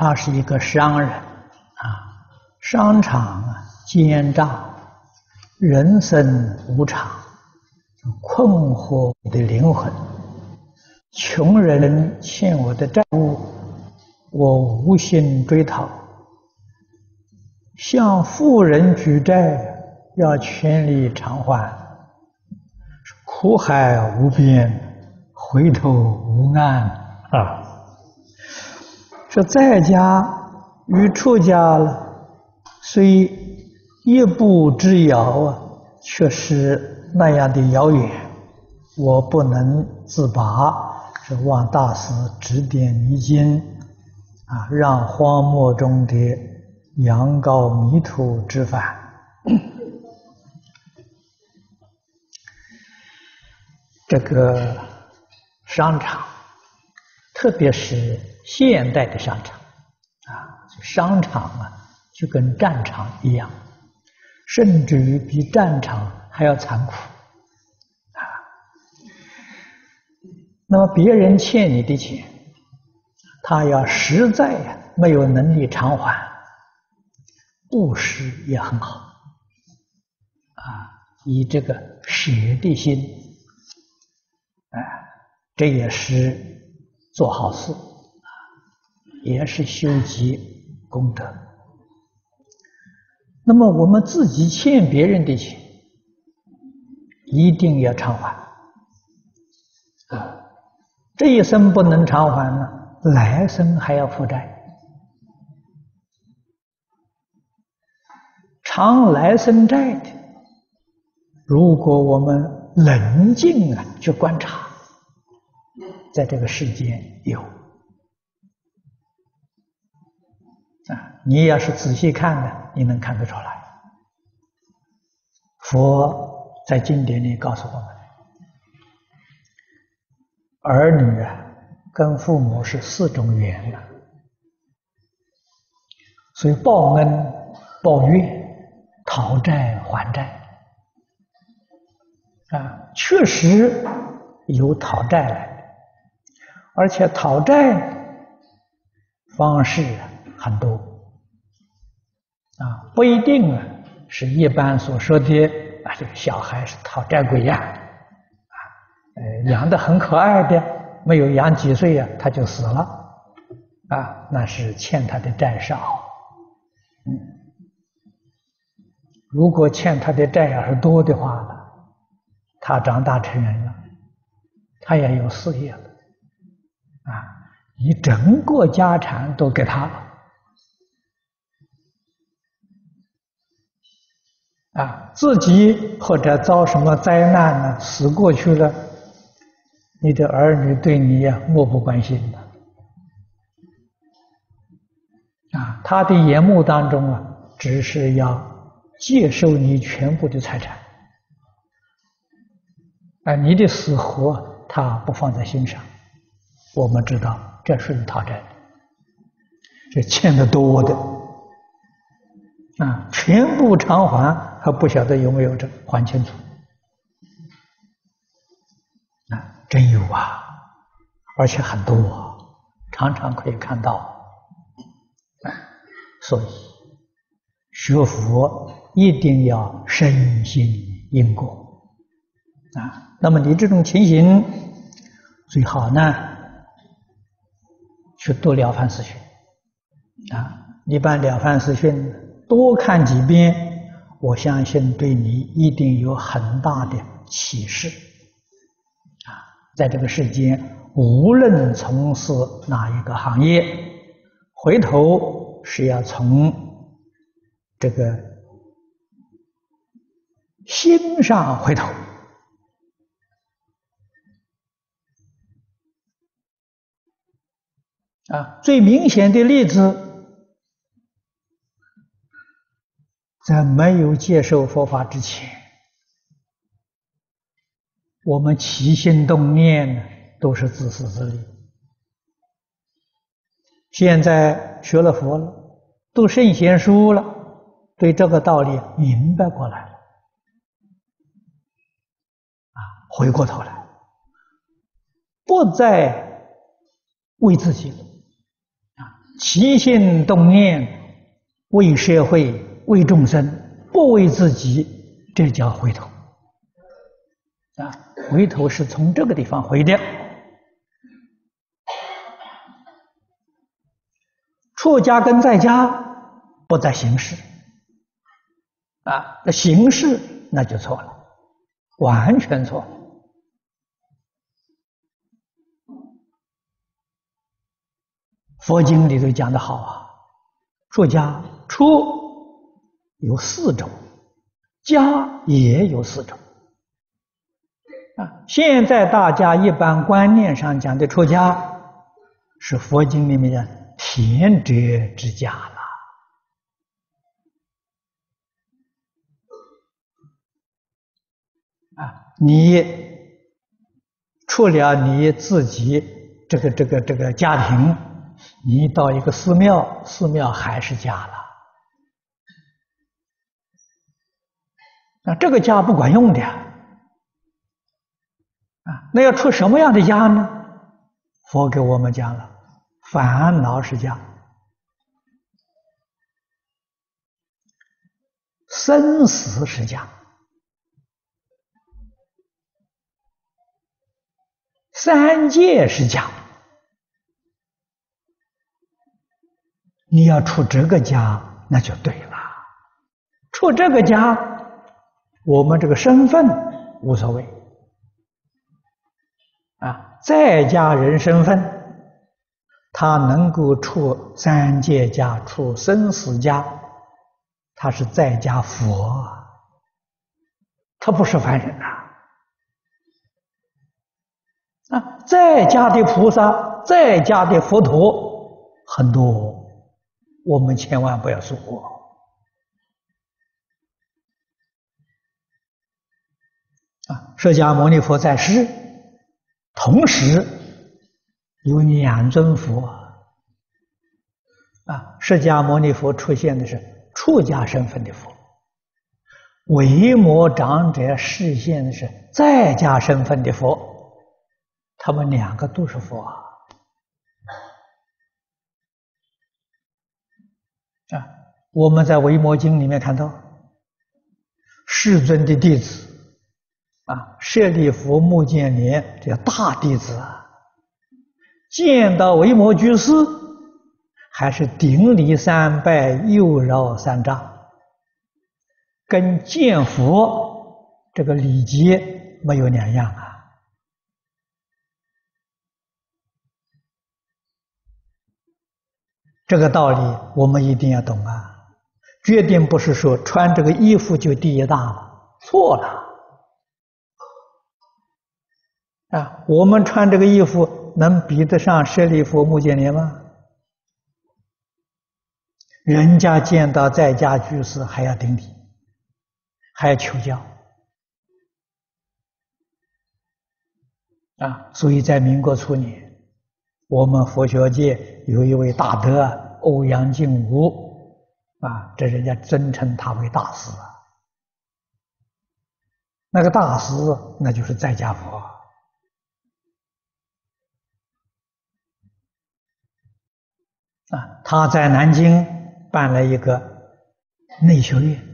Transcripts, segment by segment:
他是一个商人啊，商场，奸诈，人生无常，困惑的灵魂。穷人欠我的债务，我无心追讨；向富人举债，要全力偿还。苦海无边，回头无岸啊！说在家与出家了，虽一步之遥啊，却是那样的遥远，我不能自拔。是望大师指点迷津，啊，让荒漠中的羊羔迷途知返。这个商场，特别是现代的商场，啊，商场啊，就跟战场一样，甚至于比战场还要残酷啊。那么别人欠你的钱，他要实在呀没有能力偿还，布施也很好，啊，以这个舍的心，啊，这也是做好事，也是修积功德。那么我们自己欠别人的钱，一定要偿还，啊。这一生不能偿还呢，来生还要负债。偿来生债的，如果我们冷静啊去观察，在这个世间有啊，你要是仔细看呢，你能看得出来。佛在经典里告诉我们。儿女啊，跟父母是四种缘的，所以报恩、报怨、讨债还债啊，确实有讨债来，而且讨债方式很多啊，不一定啊是一般所说的啊，这个小孩是讨债鬼呀。呃，养的很可爱的，没有养几岁呀，他就死了，啊，那是欠他的债少。如果欠他的债要是多的话呢，他长大成人了，他也有事业了，你整个家产都给他了，啊，自己或者遭什么灾难呢，死过去了。你的儿女对你呀漠不关心的，啊，他的眼目当中啊，只是要接受你全部的财产，啊，你的死活他不放在心上。我们知道这是讨债，这欠的多的，啊，全部偿还还不晓得有没有这还清楚啊。真有啊，而且很多啊，常常可以看到。啊，所以学佛一定要深信因果啊。那么你这种情形最好呢，去读《了凡四训》啊。你把《了凡四训》多看几遍，我相信对你一定有很大的启示。啊在这个世间，无论从事哪一个行业，回头是要从这个心上回头。啊，最明显的例子，在没有接受佛法之前。我们起心动念都是自私自利，现在学了佛了，读圣贤书了，对这个道理明白过来了，啊，回过头来，不再为自己，起心动念为社会、为众生，不为自己，这叫回头。啊，回头是从这个地方回的。出家跟在家不在形式，啊，那形式那就错了，完全错了。佛经里头讲的好啊，出家出有四种，家也有四种。啊，现在大家一般观念上讲的出家，是佛经里面的田宅之家了。啊，你除了你自己这个这个这个家庭。你到一个寺庙，寺庙还是家了。那这个家不管用的啊，那要出什么样的家呢？佛给我们讲了，烦恼是家，生死是家，三界是家。你要出这个家，那就对了。出这个家，我们这个身份无所谓啊，在家人身份，他能够出三界家、出生死家，他是在家佛，他不是凡人呐。啊，在家的菩萨，在家的佛陀很多。我们千万不要疏忽啊！释迦牟尼佛在世，同时有两尊佛啊。释迦牟尼佛出现的是出家身份的佛，维摩长者示现的是在家身份的佛，他们两个都是佛啊啊。我们在《维摩经》里面看到，世尊的弟子啊，舍利弗、目犍连这大弟子啊，见到维摩居士，还是顶礼三拜，右绕三丈，跟见佛这个礼节没有两样啊。这个道理我们一定要懂啊！决定不是说穿这个衣服就第一大了，错了啊！我们穿这个衣服能比得上舍利弗、目犍连吗？人家见到在家居士还要顶礼，还要求教啊！所以在民国初年。我们佛学界有一位大德欧阳靖无啊，这人家尊称他为大师啊。那个大师那就是在家佛啊，他在南京办了一个内学院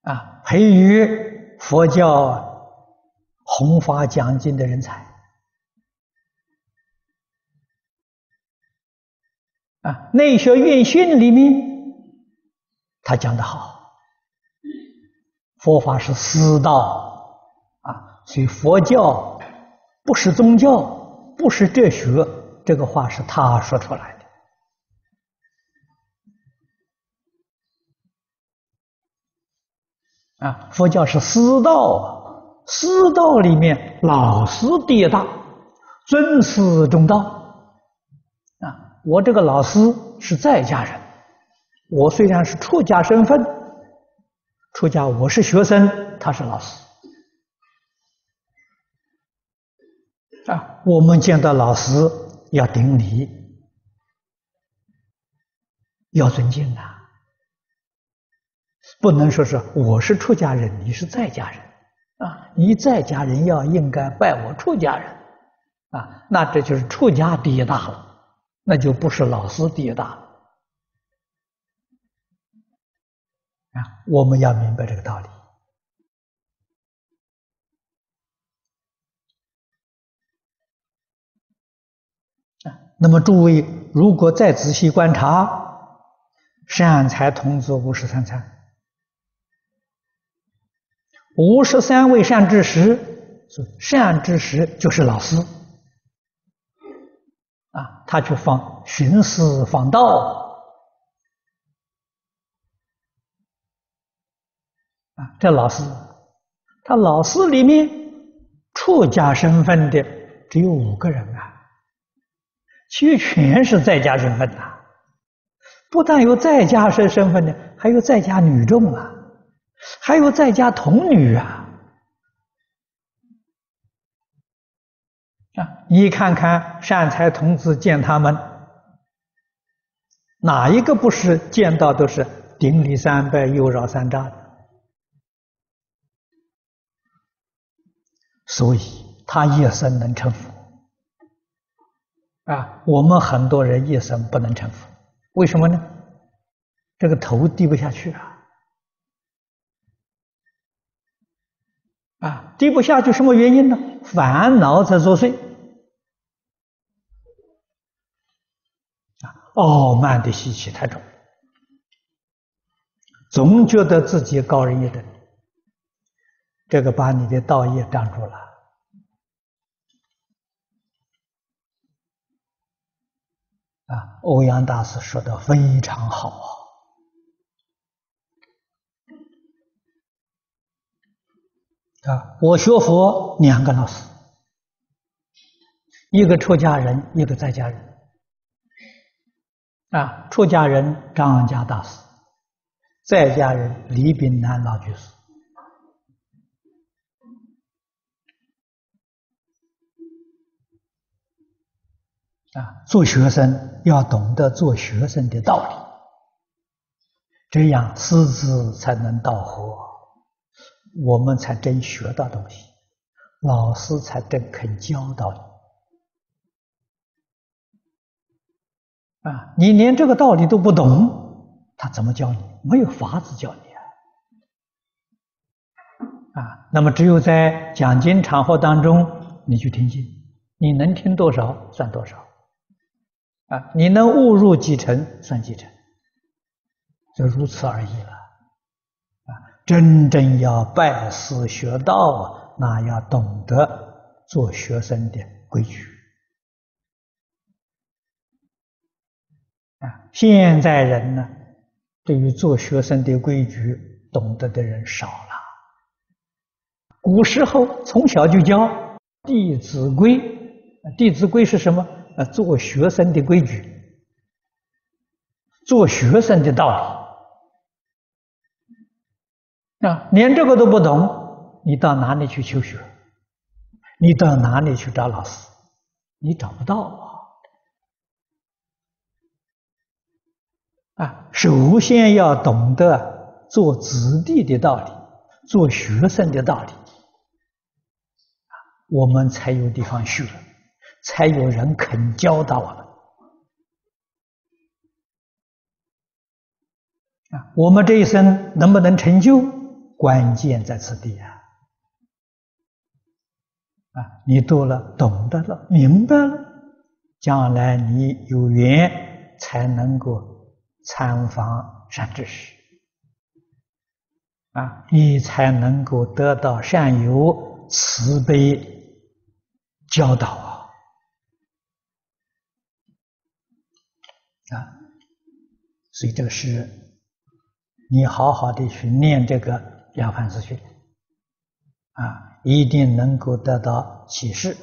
啊，培育。佛教弘法讲经的人才啊，内学院训里面，他讲得好，佛法是师道啊，所以佛教不是宗教，不是哲学，这个话是他说出来的。啊，佛教是师道啊，师道里面老师第一大，尊师重道。啊，我这个老师是在家人，我虽然是出家身份，出家我是学生，他是老师。啊，我们见到老师要顶礼，要尊敬啊。不能说是我是出家人，你是在家人，啊，你在家人要应该拜我出家人，啊，那这就是出家第一大了，那就不是老师第一大了，啊，我们要明白这个道理。啊，那么诸位如果再仔细观察，善财童子五十三参，五十三位善知识，善知识就是老师，啊，他去访寻师访道，啊，这老师，他老师里面出家身份的只有五个人啊。其余全是在家身份呐，不但有在家身身份的，还有在家女众啊，还有在家童女啊。啊，你看看善财童子见他们，哪一个不是见到都是顶礼三拜、右绕三匝？所以他一生能成佛。啊，我们很多人一生不能成佛，为什么呢？这个头低不下去啊！啊，低不下去什么原因呢？烦恼在作祟，啊，傲慢的习气太重，总觉得自己高人一等，这个把你的道业挡住了。啊，欧阳大师说的非常好啊！啊，我学佛两个老师，一个出家人，一个在家人。啊，出家人张家大师，在家人李炳南老居士。啊，做学生要懂得做学生的道理，这样师资才能到河，我们才真学到东西，老师才真肯教导你。啊，你连这个道理都不懂，他怎么教你？没有法子教你啊！啊，那么只有在讲经场合当中，你去听经，你能听多少算多少。啊，你能悟入几成算几成，就如此而已了。真正要拜师学道啊，那要懂得做学生的规矩。啊，现在人呢，对于做学生的规矩懂得的人少了。古时候从小就教《弟子规》，《弟子规》是什么？啊，做学生的规矩，做学生的道理啊，连这个都不懂，你到哪里去求学？你到哪里去找老师？你找不到啊！啊，首先要懂得做子弟的道理，做学生的道理，我们才有地方学。才有人肯教导我们啊！我们这一生能不能成就，关键在此地啊！啊，你多了，懂得了，明白了，将来你有缘才能够参访善知识啊，你才能够得到善友慈悲教导啊！啊，所以这个是，你好好的去念这个《了凡四训》，啊，一定能够得到启示。